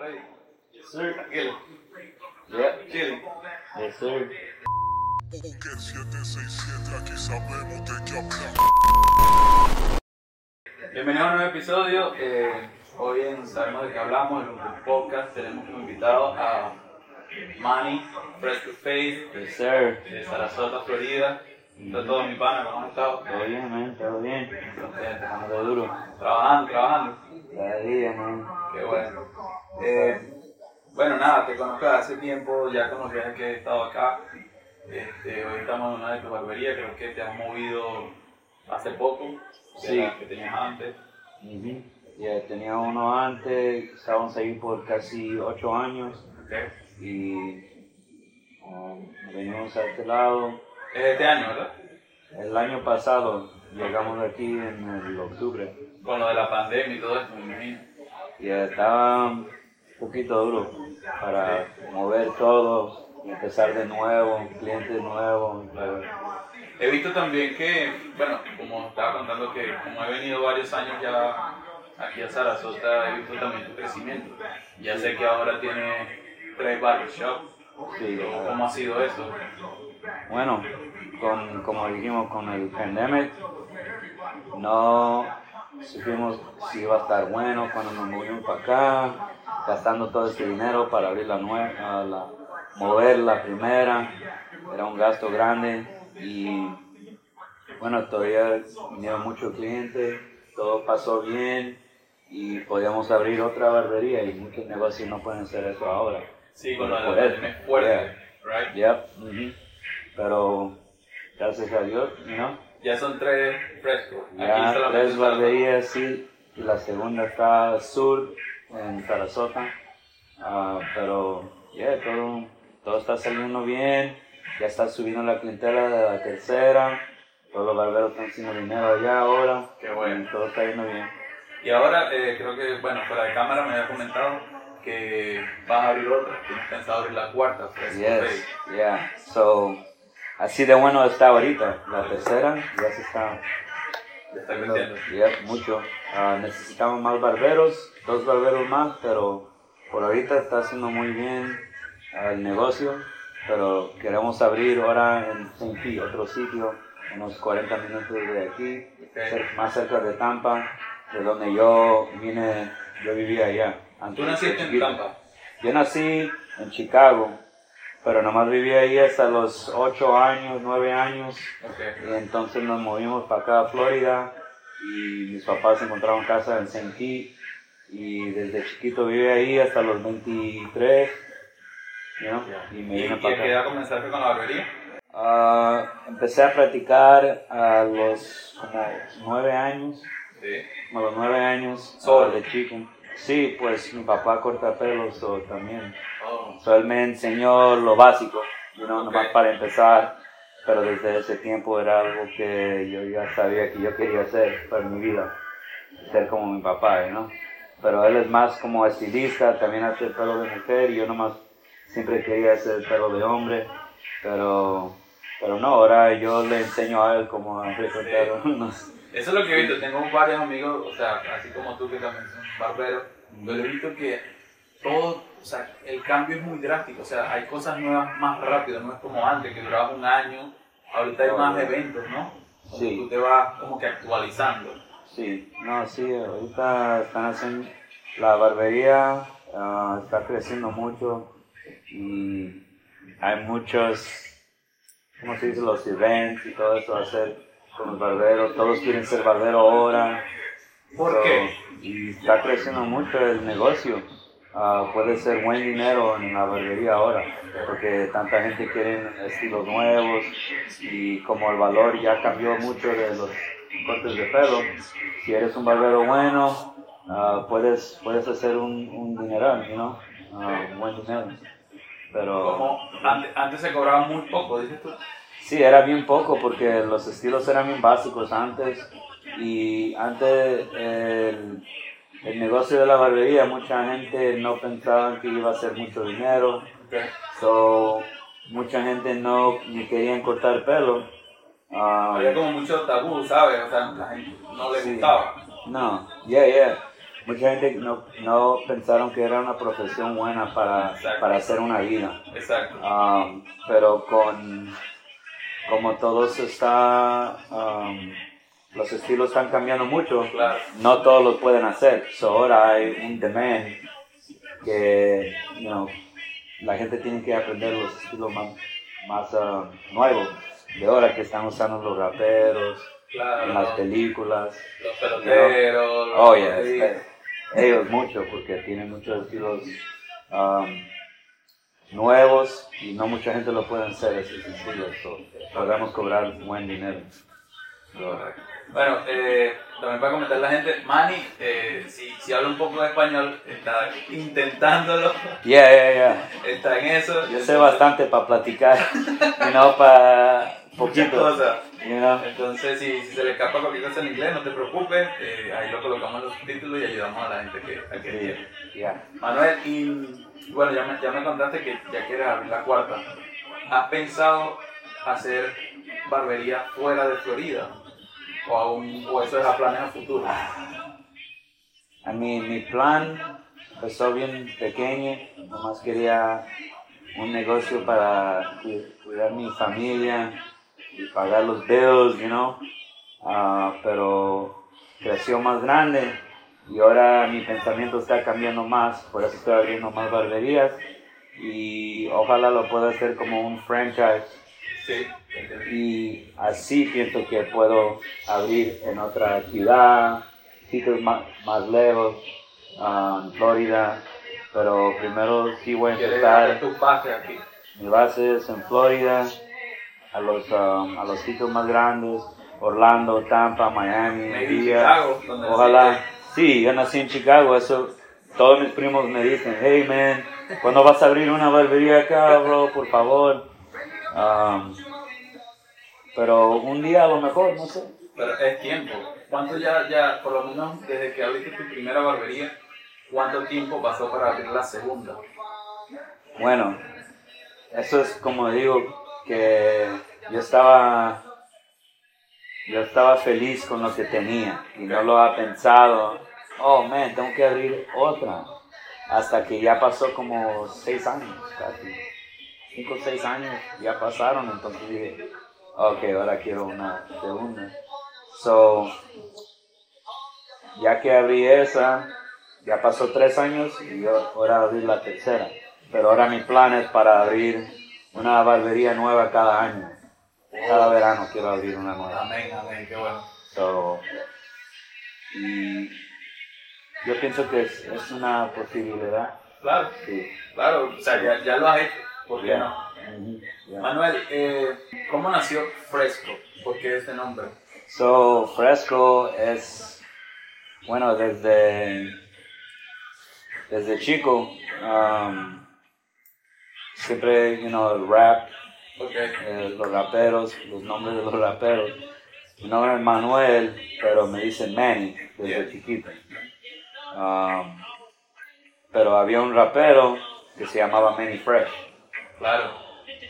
Ready? Yes, sir. Tranquilo. Yep. Chile. Yes, sir. Que 767 aquí sabemos de qué hablar. Bienvenido a un nuevo episodio. Eh, hoy en Sabemos de qué hablamos, en un podcast, tenemos como invitado a Manny, Fresh to Face, Yes, sir. de Sarasota, Florida. Está todo mi pana, ¿cómo has estado? Todo bien, man. Todo bien. Contento. Estamos de duro. Trabajando, trabajando. Cada día, man. Qué bueno. Eh, bueno, nada, te conozco hace tiempo, ya con los viajes que he estado acá. Este, hoy estamos en una de tus barberías, creo que te has movido hace poco, Sí. que tenías antes. Ujú. Ya tenía uno antes, estábamos ahí por casi ocho años Ok. y um, venimos a este lado. Es este año, ¿verdad? El año pasado llegamos aquí en el octubre Con lo de la pandemia y todo esto, me imagino. y estaba un poquito duro para mover todo, empezar de nuevo, clientes nuevos. Claro. He visto también que, bueno, como estaba contando que como he venido varios años ya aquí a Sarasota, he visto también tu crecimiento. Ya sé que ahora tienes tres barbershops. Sí, ¿Cómo ha sido eso? Bueno, con, como dijimos con el pandemic, no supimos si iba a estar bueno cuando nos movimos para acá, gastando todo este dinero para abrir la nueva, la, mover la primera, era un gasto grande y bueno, todavía vinieron muchos clientes, todo pasó bien y podíamos abrir otra barbería y muchos negocios no pueden hacer eso ahora. Sí, con de la es fuerte, right? Yep, ujú. Pero gracias a Dios, ¿no? Ya son tres frescos. Ya tres barberías, sí. Y la segunda está al sur, en Sarasota. Ah, pero, ya, todo, todo está saliendo bien. Ya está subiendo la clientela de la tercera. Todos los barberos están haciendo dinero allá ahora. Qué bueno. Todo está yendo bien. Y ahora eh, creo que, bueno, fuera de cámara me había comentado que vas a abrir otra, tienes pensado abrir la cuarta, Fresco Yes, yeah. So, así de bueno está ahorita. La tercera ya se está Ya está creciendo. Mucho. Ah, necesitamos más barberos, dos barberos más, pero por ahorita está haciendo muy bien ah, el negocio. Pero queremos abrir ahora en otro sitio, unos 40 minutos de aquí, más cerca de Tampa, de donde yo vine, yo vivía allá. antes Tú naciste en. Tampa. Yo nací en Chicago, pero nomás viví ahí hasta los 8 años, 9 años. Ok. Y entonces nos movimos para acá a Florida y mis papás encontraron casa en St. Pete y desde chiquito vive ahí hasta los 23, you know, y me ¿Y, vine y para a qué edad acá. comenzaste con la barbería? Ah, empecé a practicar a los como 9 años, Sí. como a los 9 años ah, Solo. de chico. Sí, pues mi papá corta pelos so, también. Oh, So, él me enseñó lo básico, you know, nomás para empezar, pero desde ese tiempo era algo que yo ya sabía que yo quería hacer para mi vida, ser como mi papá, ¿no? Pero él es más como estilista, también hace el pelo de mujer y yo nomás siempre quería hacer el pelo de hombre, pero, pero no, ahora yo le enseño a él cómo recortar unos... Eso es lo que he visto. Tengo varios amigos, o sea, así como tú que también son barberos. Yo he visto que todo, o sea, el cambio es muy drástico. O sea, hay cosas nuevas más rápido. No es como antes, que duraba un año. Ahorita hay más eventos, ¿no? Como Sí. Tú te vas como que actualizando. Sí, no, sí, ahorita están haciendo, la barbería ah, está creciendo mucho y hay muchos, ¿cómo se dice? Los events y todo eso, hacer con los barberos, todos quieren ser barbero ahora. ¿Por So, qué? Y está creciendo mucho el negocio. Ah, puede ser buen dinero en la barbería ahora, porque tanta gente quiere estilos nuevos y como el valor ya cambió mucho de los cortes de pelo, si eres un barbero bueno, ah, puedes, puedes hacer un, un dineral, you know? Ah, buen dinero. Pero Como antes, antes se cobraba muy poco, dices tú. Sí, era bien poco porque los estilos eran bien básicos antes y antes el, el negocio de la barbería mucha gente no pensaba que iba a ser mucho dinero, so mucha gente no ni querían cortar pelo. Ah, Había como mucho tabú, ¿sabes? O sea, la gente no le Sí. gustaba. no, yeah, yeah. mucha gente no, no pensaron que era una profesión buena para, Exacto. para hacer una vida. Exacto. Um, pero con como todo se está um, los estilos están cambiando mucho Claro. no todos los pueden hacer so ahora hay un demand que you know, la gente tiene que aprender los estilos más, más uh, nuevos de ahora que están usando los raperos Claro. en las películas Los peloteros. Oh, los- yes. sí. eh, Ellos mucho, porque tienen muchos estilos um, nuevos y no mucha gente lo puede hacer esos estilos. So, podemos cobrar buen dinero. Correcto. Bueno, eh, también para comentar la gente, Manny, eh, si, si habla un poco de español, está intentándolo, Yeah, yeah, yeah. está en eso. Yo sé bastante para platicar, you know, para poquito, cosas. you know. Entonces, si, si se le escapa cualquier cosa en inglés, no te preocupes, eh, ahí lo colocamos en los subtítulos y ayudamos a la gente que, a que yeah. Manuel, y bueno, ya me, ya me contaste que ya quieres abrir la cuarta. ¿Has pensado hacer barbería fuera de Florida? ¿O, aún, eso es a planes a futuro? A mí, mi plan empezó bien pequeño, nomás quería un negocio para cu- cuidar mi familia y pagar los bills, you know. Ah, pero creció más grande y ahora mi pensamiento está cambiando más, por eso estoy abriendo más barberías y ojalá lo pueda hacer como un franchise Sí, y así pienso que puedo abrir en otra ciudad, sitios más, más lejos, ah, en Florida, pero primero sí voy a ¿Quieres hacer empezar, tu base aquí? mi base es en Florida, a los, ah, a los sitios más grandes, Orlando, Tampa, Miami. Chicago, ojalá, sí, yo nací en Chicago, eso, todos mis primos me dicen, hey man, ¿cuándo vas a abrir una barbería acá, bro, por favor? Um, pero un día a lo mejor, no sé. Pero es tiempo. ¿Cuánto ya, ya, por lo menos desde que abriste tu primera barbería, cuánto tiempo pasó para abrir la segunda? Bueno, eso es como digo, que yo estaba, yo estaba feliz con lo que tenía y no lo había pensado, oh man, tengo que abrir otra. Hasta que ya pasó como seis años, casi. Cinco o seis años ya pasaron, entonces dije, ok, ahora quiero una segunda. So, ya que abrí esa, ya pasó tres años y yo ahora abrí la tercera. Pero ahora mi plan es para abrir una barbería nueva cada año. Cada verano quiero abrir una nueva. Amén, amén, qué bueno. So, y yo pienso que es, es una posibilidad. Claro, Sí. claro, o sea, ya, ya lo has hecho, ¿por qué Yeah. no? Manuel, eh, ¿cómo nació Fresco? ¿Por qué este nombre? So, Fresco es, bueno, desde, desde chico, um, siempre, you know, el rap, Ok, eh, los raperos, los nombres de los raperos. Mi nombre es Manuel, pero me dicen Manny desde Yeah. chiquito. Um, pero había un rapero que se llamaba Manny Fresh. claro.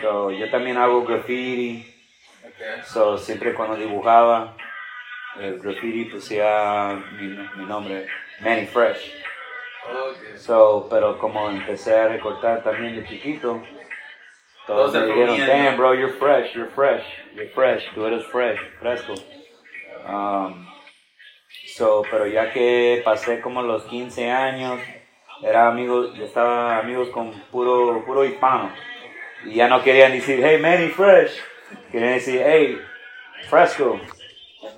So, yo también hago graffiti. Ok, So, siempre cuando dibujaba el graffiti pusía mi, mi nombre, Manny Fresh. ok. So, pero como empecé a recortar también de chiquito, Todos me dijeron, damn bro, you're fresh, you're fresh, you're fresh, tú eres fresh, fresco. Um, so, pero ya que pasé como los 15 años, era amigo, yo estaba amigos con puro, puro hispano. Y ya no querían decir, hey Manny Fresh, querían decir, hey, fresco,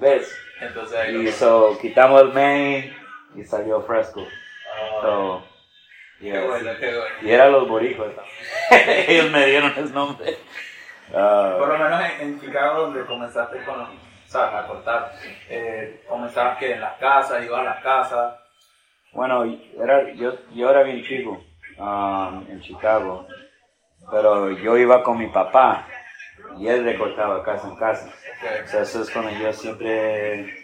¿ves? Entonces Y so, quitamos el Manny y salió fresco. Ah, So, qué yeah. bueno, qué bueno. Y eran los boricuas. Ellos me dieron el nombre. Ah, Por lo menos en, en Chicago, donde comenzaste con, o sea, a cortar, eh, comenzabas que en las casas, ibas a las casas. bueno, era, yo, yo era bien chico um, en Chicago, pero yo iba con mi papá y él recortaba casa en casa. O sea, eso es cuando yo siempre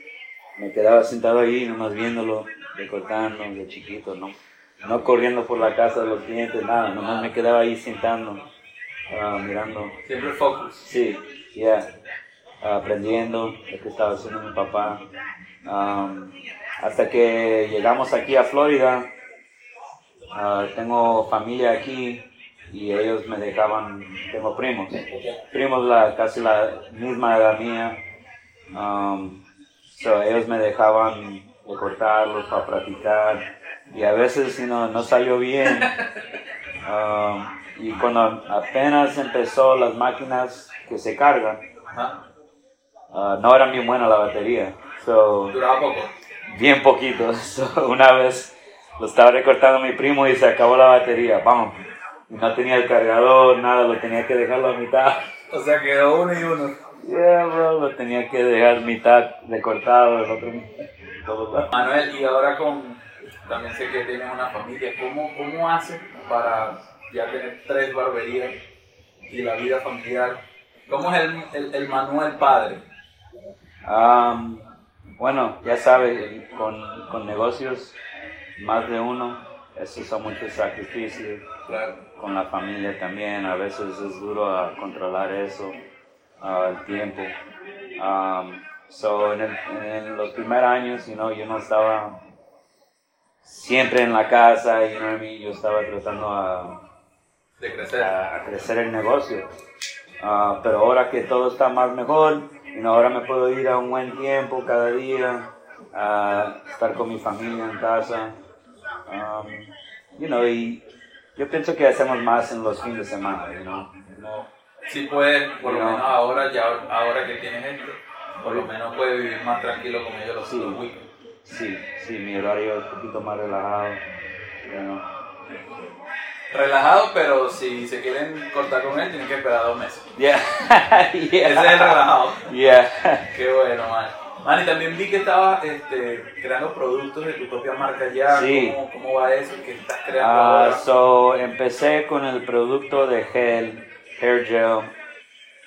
me quedaba sentado ahí, nomás viéndolo, recortando de chiquito, ¿no? No corriendo por la casa de los clientes, nada, nomás me quedaba ahí sentando, ah, mirando. Siempre focus. Sí, ya, aprendiendo lo que estaba haciendo mi papá. Um, hasta que llegamos aquí a Florida, ah, tengo familia aquí y ellos me dejaban, tengo primos, primos la, casi la misma edad mía, um, so ellos me dejaban de cortarlos para practicar y a veces si no, no salió bien. Um, y cuando apenas empezó las máquinas que se cargan, Ah, no era bien buena la batería. So, Duraba poco. bien poquito. So, una vez lo estaba recortando mi primo y se acabó la batería. Vamos. No tenía el cargador, nada, lo tenía que dejarlo a mitad. O sea, quedó uno y uno. Yeah, bro, lo tenía que dejar mitad recortado, el otro todo. Manuel, y ahora con, también sé que tienes una familia, ¿cómo, cómo haces para ya tener tres barberías y la vida familiar? ¿Cómo es el, el, el Manuel padre? Am, bueno, ya sabes, con, con negocios, más de uno, esos son muchos sacrificios. Claro. con la familia también, a veces es duro controlar eso, ah, el tiempo. Um, so, en, el- en los primeros años, you know, yo no estaba siempre en la casa, you know yo estaba tratando a, De crecer. a- a crecer el negocio. Ah, pero ahora que todo está más mejor, know, ahora me puedo ir a un buen tiempo cada día, a estar con mi familia en casa. Um, you know, y yo pienso que hacemos más en los fines de semana, you know. No, Si puedes, por lo No. menos ahora, ya ahora que tienes esto, por lo menos puedes vivir más tranquilo con ellos los Sí. los sí, sí, mi horario es un poquito más relajado, you know. Relajado, pero si se quieren cortar con él, tienen que esperar dos meses. Yeah, Ese es el relajado. yeah. Qué bueno, man. Man, y también vi que estabas este, creando productos de tu propia marca ya. Sí. ¿Cómo, cómo va eso? ¿Qué estás creando Ah, ahora? so, empecé con el producto de gel, hair gel,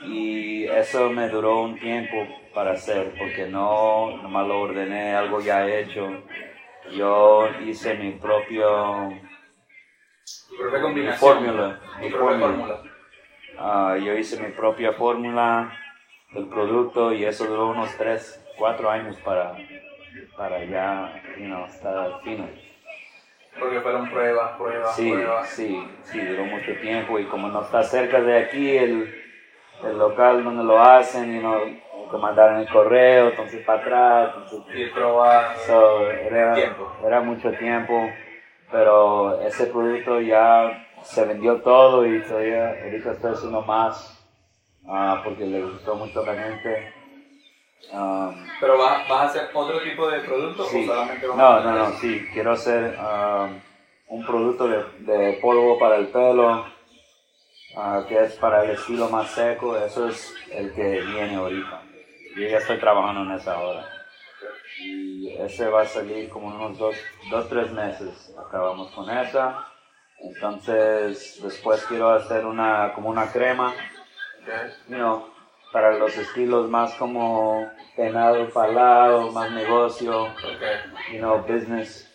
y eso me duró un tiempo para hacer, porque no, nomás lo ordené, algo ya hecho. Yo hice mi propio Propia mi fórmula, mi propia fórmula. Ah, yo hice mi propia fórmula del producto y eso duró unos 3, 4 años para, para ya, you know, estar fino. Porque fueron pruebas, pruebas, Sí, pruebas. sí, sí, duró mucho tiempo y como no está cerca de aquí el, el local donde lo hacen, y no que mandaron el correo, entonces para atrás, entonces, Ir probando. so, era, Tiempo. era mucho tiempo, pero ese producto ya se vendió todo y todavía ahorita estoy haciendo más ah, porque le gustó mucho a la gente. Um, Pero vas, vas a hacer otro tipo de producto Sí. o solamente vas No, a no, no, sí, quiero hacer um, un producto de, de polvo para el pelo, ah, que es para el estilo más seco, eso es el que viene ahorita. Yo ya estoy trabajando en esa hora. Y ese va a salir como unos dos, dos tres meses. Acabamos con esa. Entonces, después quiero hacer una, como una crema, you know, para los estilos más como penado, palado, más negocio you know, business.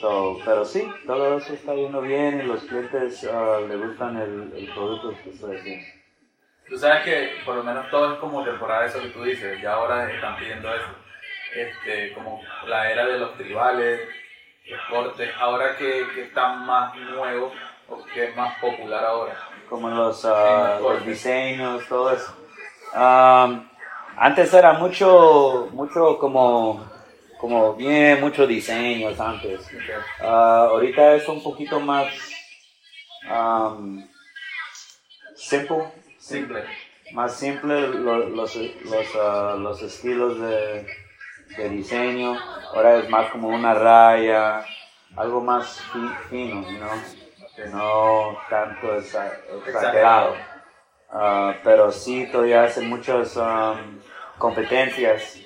So, pero sí, todo eso está yendo bien y los clientes ah, le gustan el, el producto que estoy haciendo. Tú sabes que por lo menos todo es como temporada, eso que tú dices, ya ahora están pidiendo eso. Este, como la era de los tribales, los cortes, ahora que, que están más nuevos o que es más popular ahora. Como los, ah, los los diseños, todo eso. Um, antes era mucho, mucho como, como bien, muchos diseños antes. Ah, ahorita es un poquito más um, simple, Simple. más simple lo- los, los, ah, los estilos de, de diseño. Ahora es más como una raya, algo más fi- fino, ¿no? No tanto exa- exagerado. Ah, pero sí, todavía hacen muchas um, competencias.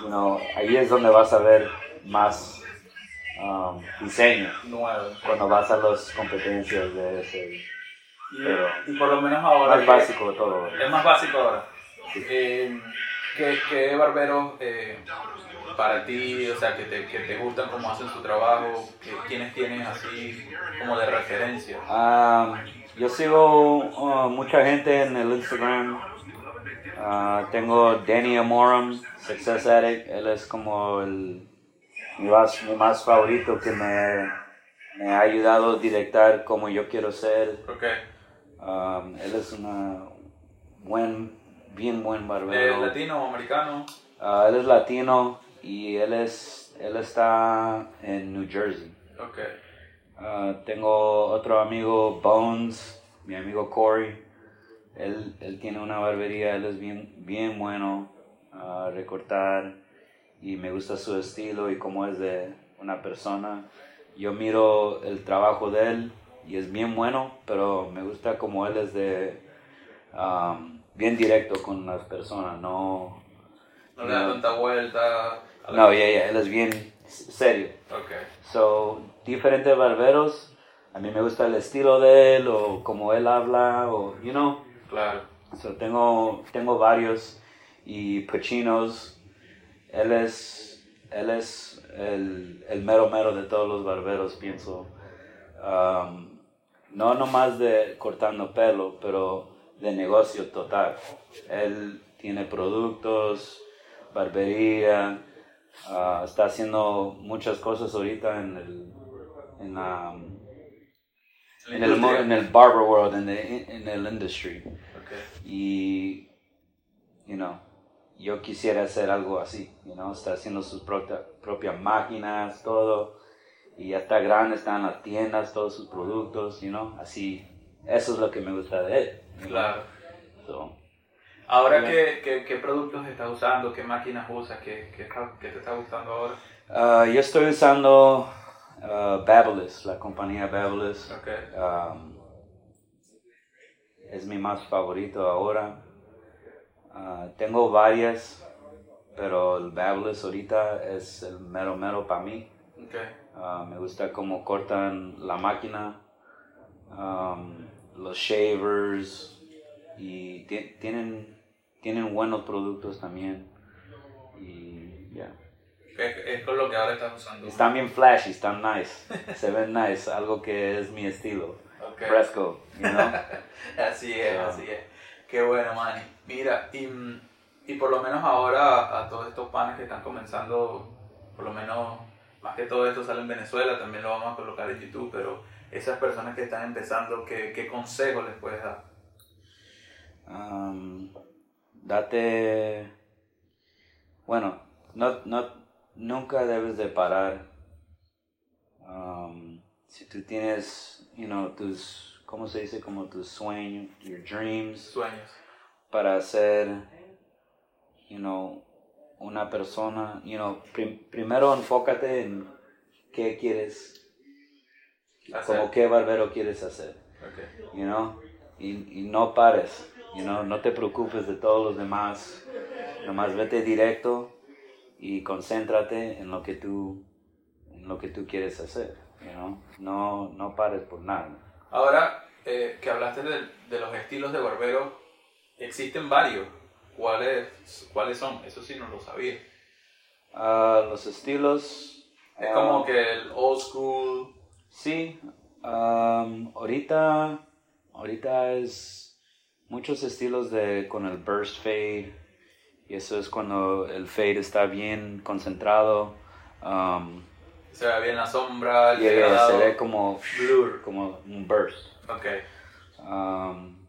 You know, ahí es donde vas a ver más um, diseño, Nuevo. cuando vas a las competencias de ese. Y, Pero- y por lo menos ahora. Más básico todo. Es más básico ahora. Eh, ¿qué, qué barberos eh, para ti, o sea, que te, que te gustan cómo hacen su trabajo? ¿Qué- ¿Quiénes tienes así como de referencia? Um, yo sigo uh, mucha gente en el Instagram. Ah, tengo Danny Amorum, Success Addict. Él es como el, mi, más, mi más favorito que me, me ha ayudado a directar como yo quiero ser. Ok. Um, él es una buen, bien buen ¿De barbero. latino o americano? Ah, él es latino y él es él está en New Jersey. Ok. Ah, tengo otro amigo Bones, mi amigo Corey. Él, él tiene una barbería, él es bien, bien bueno a recortar y me gusta su estilo y cómo es de una persona. Yo miro el trabajo de él y es bien bueno, pero me gusta como él es de um, bien directo con las personas, no No le da tanta vuelta. no, ya, ya, él es bien serio. Ok. So, diferentes barberos, a mí me gusta el estilo de él o como él habla o, you know. Claro. So, tengo, tengo varios y Pachinos, él es, él es el, el mero mero de todos los barberos, pienso. Um, no nomás de cortando pelo, pero de negocio total. Él tiene productos, barbería, ah, está haciendo muchas cosas ahorita en el, en la- en el, en el barber world, en el, en el industry. Ok. Y, you know, yo quisiera hacer algo así, you know, está haciendo sus propia- propias máquinas, todo, y ya está grande, está en las tiendas, todos sus productos, you know, así, eso es lo que me gusta de él. Claro. So, Ahora. ¿qué, qué, qué productos estás usando? ¿Qué máquinas usas? ¿Qué, qué, te está gustando ahora? ah, yo estoy usando uh, Babyliss, la compañía Babyliss. Ok. Um, es mi más favorito ahora. Ah, tengo varias, pero el Babyliss ahorita es el mero mero para mí. Ok. Ah, me gusta cómo cortan la máquina, um, los shavers y ti- tienen, tienen buenos productos también. Y ya. Es, es con lo que ahora estás usando. Están bien flashy, están nice, se ven nice, algo que es mi estilo. Ok. Fresco, you know? Así es, Ah. así es. Qué bueno, Manny. Mira, y, y por lo menos ahora a todos estos panes que están comenzando, por lo menos, más que todo esto sale en Venezuela, también lo vamos a colocar en YouTube, pero esas personas que están empezando, ¿qué, qué consejo les puedes dar? Um, date, bueno, no, no, nunca debes de parar. Um, si tú tienes, you know, tus, ¿cómo se dice? Como tus sueños, your dreams, Sueños. para ser, you know, una persona, you know, prim- primero enfócate en qué quieres, Hacer. como qué barbero quieres hacer. Ok. you know, y, y no pares, you know, no te preocupes de todos los demás, nomás vete directo y concéntrate en lo que tú, en lo que tú quieres hacer, you know, no, no pares por nada. Ahora eh, que hablaste de, de los estilos de barbero, existen varios. ¿Cuáles, ¿Cuáles son? Eso sí no lo sabía. Ah, los estilos, Es ah, como que el old school. Sí, um, ahorita, ahorita es muchos estilos de con el burst fade y eso es cuando el fade está bien concentrado. um, Se ve bien la sombra, el Y eh, se ve como, blur. como un burst. Ok. Um,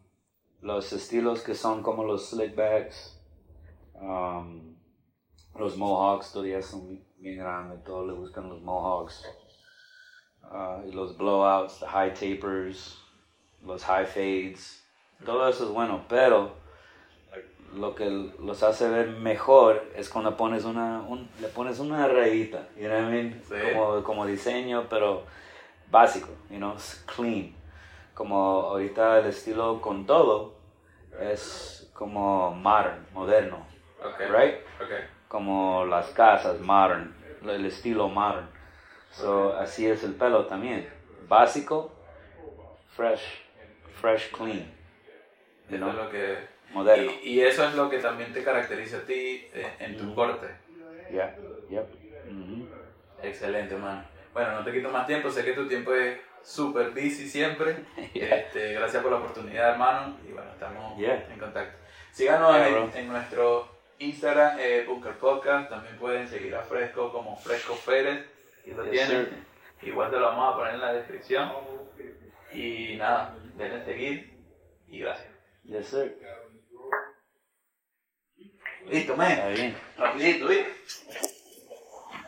los estilos que son como los slickbacks, um, los mohawks todavía son bien grandes, todos le buscan los mohawks. Uh, los blowouts, the high tapers, los high fades, todo eso es bueno, pero lo que los hace ver mejor es cuando pones una, un- le pones una rayita, you know what I mean? Sí. Como, como diseño, pero básico, you know, clean. Como ahorita el estilo con todo es como modern, moderno, Ok. right? Ok. Como las casas modern, el estilo modern. So, así es el pelo también. Básico, fresh, fresh, clean, you know, es lo que. moderno. Y, y eso es lo que también te caracteriza a ti eh, en tu corte. Yeah, yep. mhm. Excelente, man. Bueno, no te quito más tiempo, sé que tu tiempo es súper busy siempre. Yeah. Este, gracias por la oportunidad, hermano. Y bueno, estamos Yeah. en contacto. Síganos en, en nuestro Instagram, eh, Bunker Podcast. También pueden seguir a Fresco como Fresco Pérez. Aquí lo Yes, tienen. sir. Igual te lo vamos a poner en la descripción. Y nada, denle seguir. Y gracias. Yes, sir. Listo, Está men. bien. Rapidito, ¿viste?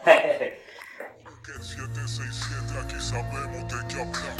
Que 767 aquí sabemos de qué hablar.